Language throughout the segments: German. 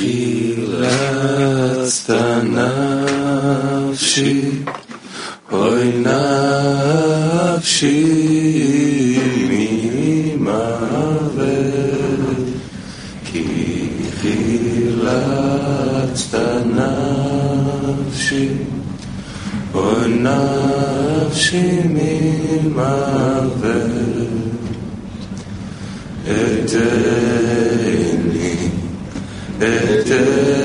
חילצת נפשי, אוי נפשי ממוות, כי חילצת נפשי, אוי נפשי ממוות. אתני, Eter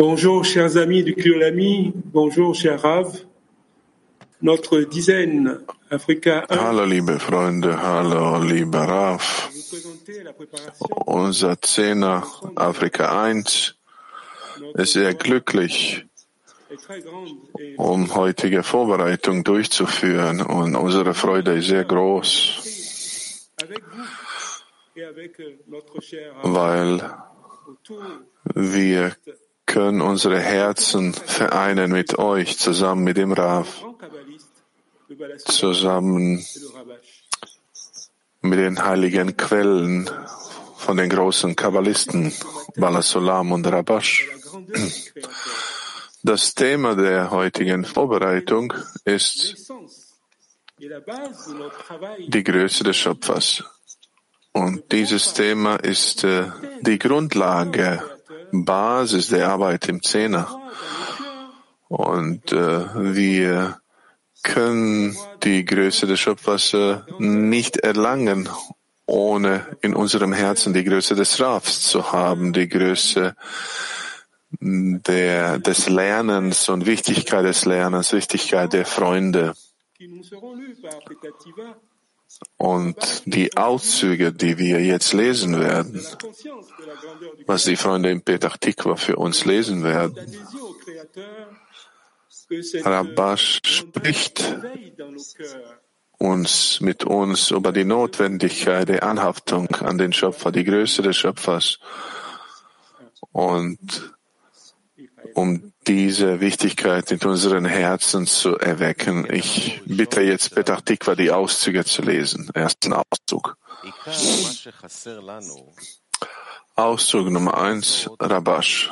Bonjour, chers amis du Kyolami. Bonjour, cher Rav. Notre dizaine Afrika 1 Hallo liebe Freunde, hallo lieber préparation Unser Zehner Afrika 1 ist sehr glücklich, um heutige Vorbereitung durchzuführen. Und unsere Freude ist sehr groß, Rav weil wir können unsere Herzen vereinen mit euch, zusammen mit dem Balassé zusammen mit den heiligen Quellen von den großen Kabbalisten Balasolam und Rabash. Das Thema der heutigen Vorbereitung ist die Größe des Schöpfers. Und dieses Thema ist äh, die Grundlage, Basis der Arbeit im Zehner. Und äh, wir können die Größe des Schöpfers äh, nicht erlangen, ohne in unserem Herzen die Größe des Rafs zu haben, die Größe der, des Lernens und Wichtigkeit des Lernens, Wichtigkeit der Freunde. Und die Auszüge, die wir jetzt lesen werden, was die Freunde in Petach Tikva für uns lesen werden, Rabash spricht uns mit uns über die Notwendigkeit der Anhaftung an den Schöpfer, die Größe des Schöpfers. Und um diese Wichtigkeit in unseren Herzen zu erwecken. Ich bitte jetzt Petach Tikva die Auszüge zu lesen. Ersten Auszug. Auszug Nummer eins, Rabash.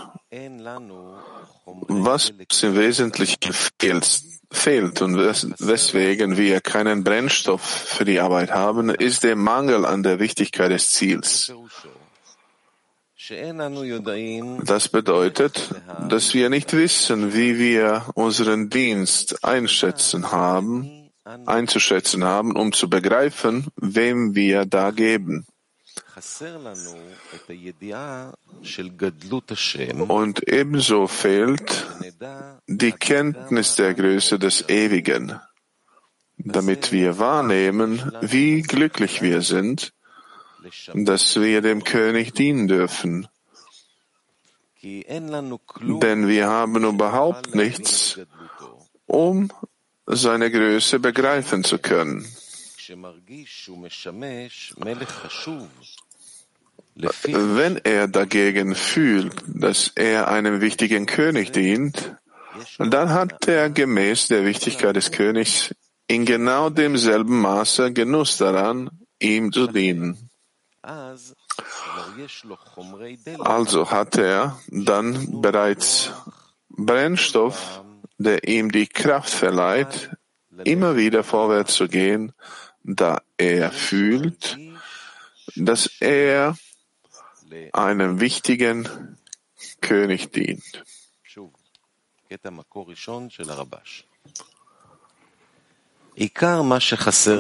Was im Wesentlichen fehlt, fehlt und weswegen wir keinen Brennstoff für die Arbeit haben, ist der Mangel an der Wichtigkeit des Ziels. Das bedeutet, dass wir nicht wissen, wie wir unseren Dienst einschätzen haben, einzuschätzen haben, um zu begreifen, wem wir da geben. Und ebenso fehlt die Kenntnis der Größe des Ewigen, damit wir wahrnehmen, wie glücklich wir sind, dass wir dem König dienen dürfen. Denn wir haben überhaupt nichts, um seine Größe begreifen zu können. Wenn er dagegen fühlt, dass er einem wichtigen König dient, dann hat er gemäß der Wichtigkeit des Königs in genau demselben Maße Genuss daran, ihm zu dienen. Also hat er dann bereits Brennstoff, der ihm die Kraft verleiht, immer wieder vorwärts zu gehen, da er fühlt, dass er einem wichtigen König dient.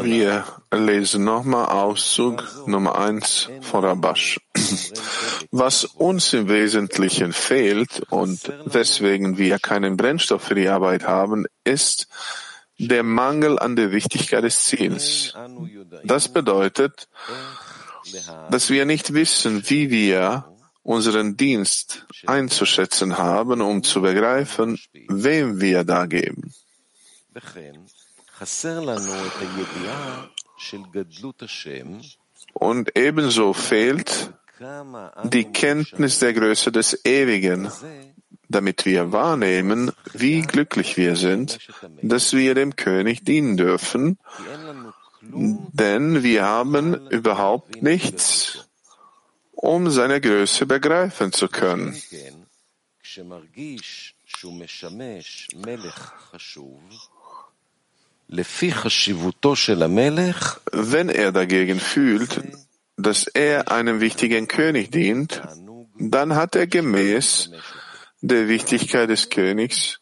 Wir lesen nochmal Auszug Nummer 1 von Rabash. Was uns im Wesentlichen fehlt und weswegen wir keinen Brennstoff für die Arbeit haben, ist der Mangel an der Wichtigkeit des Ziels. Das bedeutet, dass wir nicht wissen, wie wir unseren Dienst einzuschätzen haben, um zu begreifen, wem wir da geben. Und ebenso fehlt die Kenntnis der Größe des Ewigen, damit wir wahrnehmen, wie glücklich wir sind, dass wir dem König dienen dürfen, denn wir haben überhaupt nichts, um seine Größe begreifen zu können. Wenn er dagegen fühlt, dass er einem wichtigen König dient, dann hat er gemäß der Wichtigkeit des Königs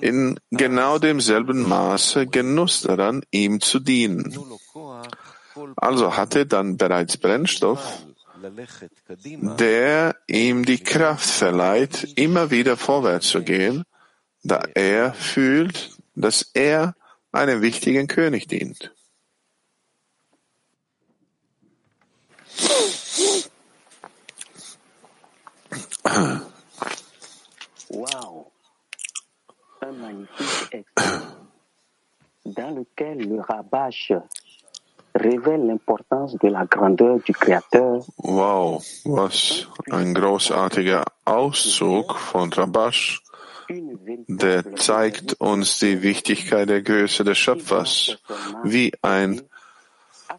in genau demselben Maße Genuss daran, ihm zu dienen. Also hat er dann bereits Brennstoff, der ihm die Kraft verleiht, immer wieder vorwärts zu gehen, da er fühlt, dass er einem wichtigen König dient. Waouh Un magnifique extrait dans lequel le rabash révèle l'importance de la grandeur du Créateur. Wow, was ein großartiger Auszug von Rabash, der zeigt uns die Wichtigkeit der Größe des Schöpfers, wie ein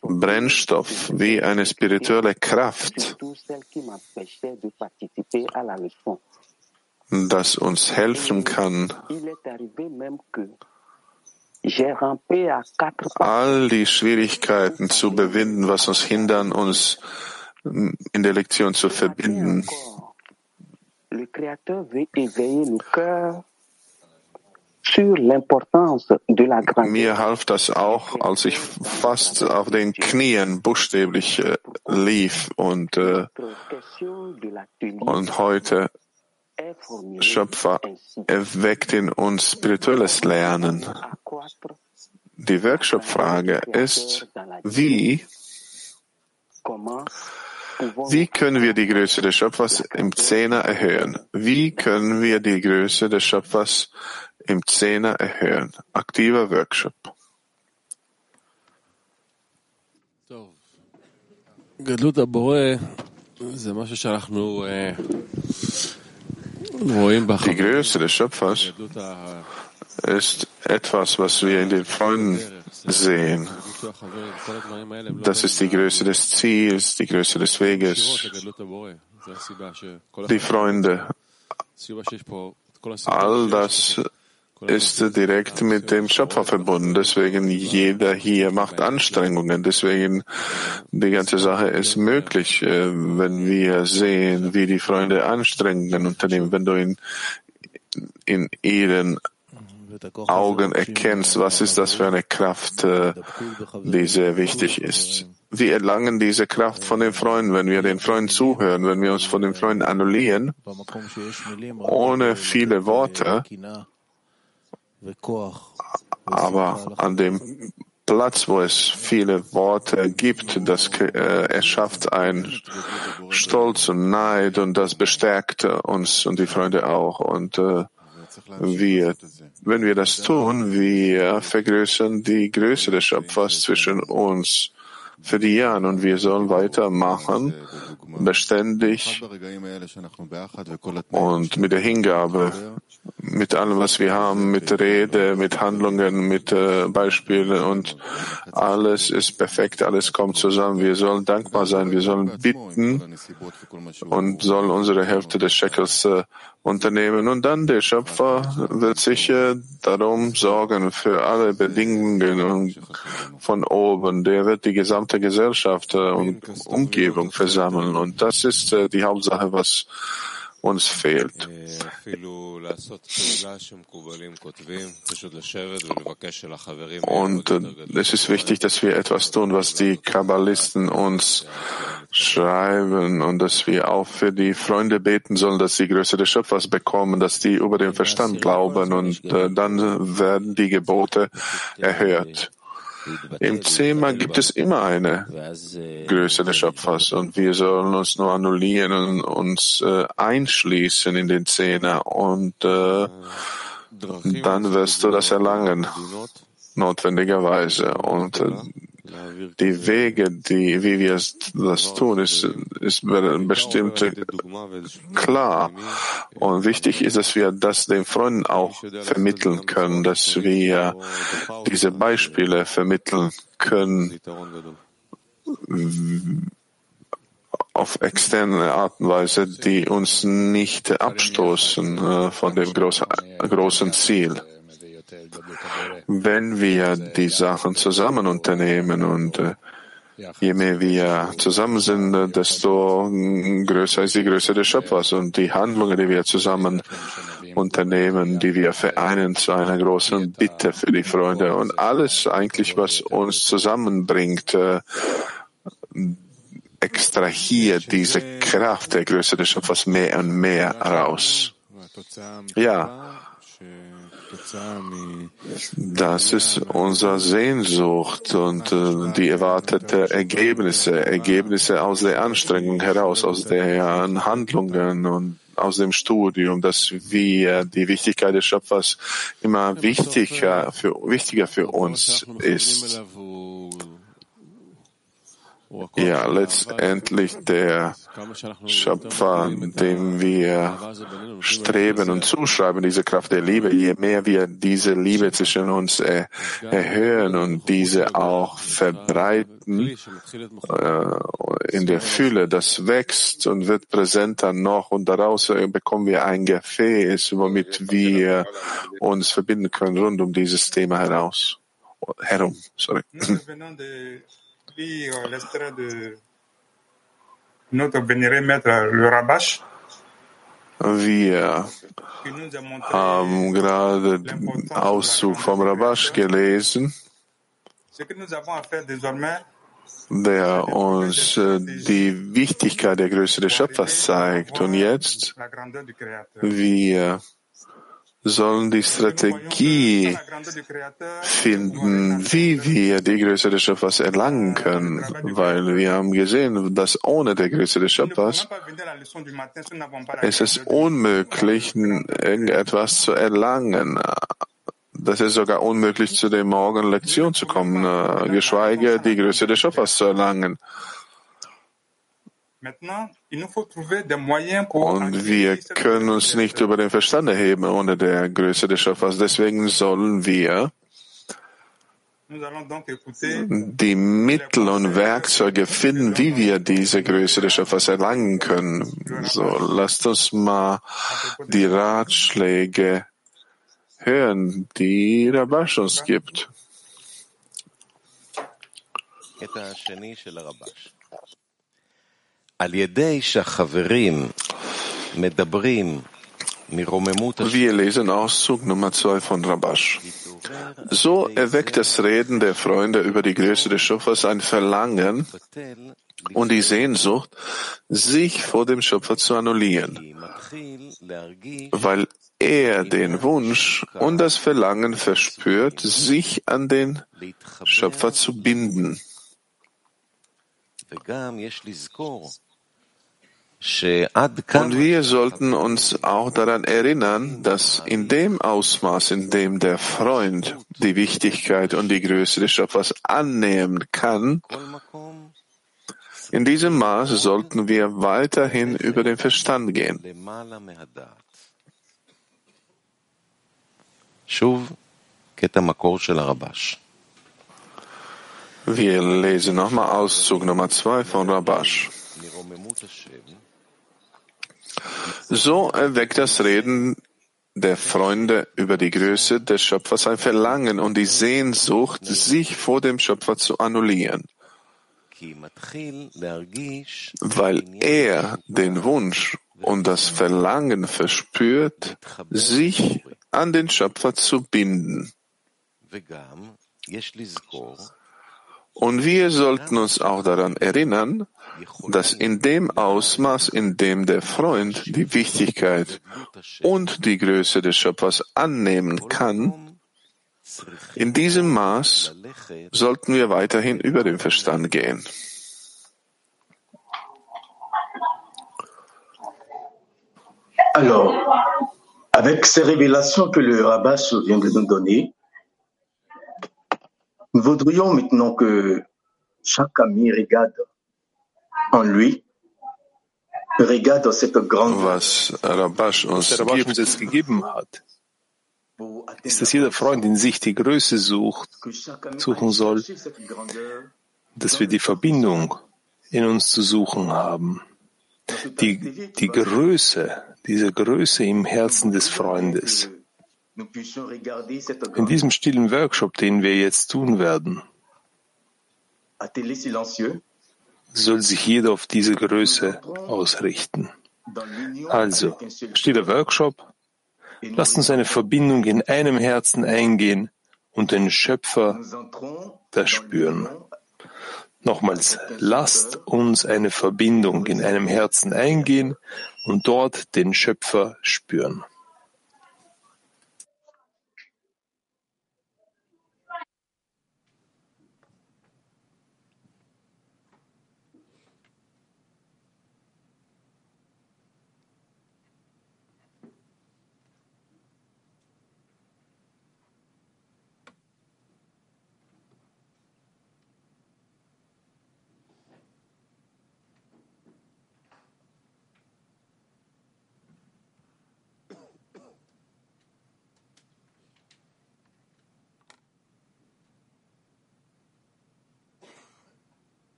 Brennstoff, wie eine spirituelle Kraft, das uns helfen kann, all die Schwierigkeiten zu bewinden, was uns hindern, uns in der Lektion zu verbinden. Le Créateur veut éveiller le cœur. Mir half das auch, als ich fast auf den Knien buchstäblich äh, lief und, äh, und heute Schöpfer erweckt in uns spirituelles Lernen. Die Workshop-Frage ist, wie, wie können wir die Größe des Schöpfers im Zehner erhöhen? Wie können wir die Größe des Schöpfers im Zehner erhöhen? Aktiver Workshop. Die Größe des Schöpfers ist etwas, was wir in den Freunden sehen. Das ist die Größe des Ziels, die Größe des Weges, die Freunde. All das ist direkt mit dem Schöpfer verbunden. Deswegen jeder hier macht Anstrengungen. Deswegen die ganze Sache ist möglich, äh, wenn wir sehen, wie die Freunde Anstrengungen unternehmen. Wenn du in, in ihren Augen erkennst, was ist das für eine Kraft, äh, die sehr wichtig ist. Wir erlangen diese Kraft von den Freunden, wenn wir den Freunden zuhören, wenn wir uns von den Freunden annullieren, ohne viele Worte, aber an dem Platz, wo es viele Worte gibt, das äh, erschafft ein Stolz und Neid und das bestärkt uns und die Freunde auch. Und äh, wir, wenn wir das tun, wir vergrößern die Größe des Schöpfers zwischen uns für die Jahre und wir sollen weitermachen, beständig und mit der Hingabe, mit allem, was wir haben, mit Rede, mit Handlungen, mit äh, Beispielen und alles ist perfekt, alles kommt zusammen. Wir sollen dankbar sein, wir sollen bitten und sollen unsere Hälfte des Shekels äh, unternehmen. Und dann der Schöpfer wird sicher darum sorgen für alle Bedingungen von oben. Der wird die gesamte Gesellschaft äh, und Umgebung versammeln. Und das ist äh, die Hauptsache, was uns fehlt. Und äh, es ist wichtig, dass wir etwas tun, was die Kabbalisten uns schreiben und dass wir auch für die Freunde beten sollen, dass sie Größe des Schöpfers bekommen, dass die über den Verstand glauben und äh, dann werden die Gebote erhört. Im Thema gibt es immer eine Größe des Schöpfers und wir sollen uns nur annullieren und uns äh, einschließen in den Zehner und äh, dann wirst du das erlangen, notwendigerweise. Und äh, die Wege, die, wie wir das tun, ist, ist bestimmt klar. Und wichtig ist, dass wir das den Freunden auch vermitteln können, dass wir diese Beispiele vermitteln können auf externe Art und Weise, die uns nicht abstoßen äh, von dem großen, großen Ziel wenn wir die Sachen zusammen unternehmen und äh, je mehr wir zusammen sind, desto größer ist die Größe des Schöpfers und die Handlungen, die wir zusammen unternehmen, die wir vereinen zu einer großen Bitte für die Freunde und alles eigentlich, was uns zusammenbringt, äh, extrahiert diese Kraft der Größe des Schöpfers mehr und mehr raus. Ja, das ist unsere Sehnsucht und äh, die erwartete Ergebnisse, Ergebnisse aus der Anstrengung heraus, aus den Handlungen und aus dem Studium, dass wir die Wichtigkeit des Schöpfers immer wichtiger für, wichtiger für uns ist. Ja, letztendlich der Schöpfer, dem wir streben und zuschreiben, diese Kraft der Liebe, je mehr wir diese Liebe zwischen uns erhöhen und diese auch verbreiten äh, in der Fülle, das wächst und wird präsenter noch und daraus bekommen wir ein Gefäß, womit wir uns verbinden können rund um dieses Thema heraus, herum. Sorry lire l'extrait de notre vénéré maître, le Rabash. Wir haben gerade den Auszug vom Rabash gelesen, der uns die Wichtigkeit der Größe des Schöpfers zeigt. Und jetzt, wir sollen die Strategie finden, wie wir die Größe des Schöpfers erlangen können, weil wir haben gesehen, dass ohne die Größe des Schöpfers es ist unmöglich, irgendetwas zu erlangen. Das ist sogar unmöglich, zu der Morgenlektion zu kommen, äh, geschweige die Größe des Schöpfers zu erlangen. Und wir können uns nicht über den Verstand erheben ohne der Größe des Schöpfers. Deswegen sollen wir die Mittel und Werkzeuge finden, wie wir diese Größe des Schöpfers erlangen können. So, lasst uns mal die Ratschläge hören, die Rabash uns gibt. Wir lesen Auszug Nummer zwei von Rabash. So erweckt das Reden der Freunde über die Größe des Schöpfers ein Verlangen und die Sehnsucht, sich vor dem Schöpfer zu annullieren, weil er den Wunsch und das Verlangen verspürt, sich an den Schöpfer zu binden. Und wir sollten uns auch daran erinnern, dass in dem Ausmaß, in dem der Freund die Wichtigkeit und die Größe des Schöpfers annehmen kann, in diesem Maß sollten wir weiterhin über den Verstand gehen. Wir lesen nochmal Auszug Nummer zwei von Rabash. So erweckt das Reden der Freunde über die Größe des Schöpfers ein Verlangen und die Sehnsucht, sich vor dem Schöpfer zu annullieren, weil er den Wunsch und das Verlangen verspürt, sich an den Schöpfer zu binden. Und wir sollten uns auch daran erinnern, dass in dem Ausmaß, in dem der Freund die Wichtigkeit und die Größe des Schöpfers annehmen kann, in diesem Maß sollten wir weiterhin über den Verstand gehen. Alors, avec ces révélations que le Rabbah vient de nous donner, voudrions maintenant que chaque ami regarde en lui, regarde cette grande Was Rabash uns gibt, uns jetzt gegeben hat, ist, dass jeder Freund in sich die Größe sucht, suchen soll, dass wir die Verbindung in uns zu suchen haben. Die, die Größe, diese Größe im Herzen des Freundes. In diesem stillen Workshop, den wir jetzt tun werden, soll sich jeder auf diese Größe ausrichten. Also, stiller Workshop, lasst uns eine Verbindung in einem Herzen eingehen und den Schöpfer das spüren. Nochmals, lasst uns eine Verbindung in einem Herzen eingehen und dort den Schöpfer spüren.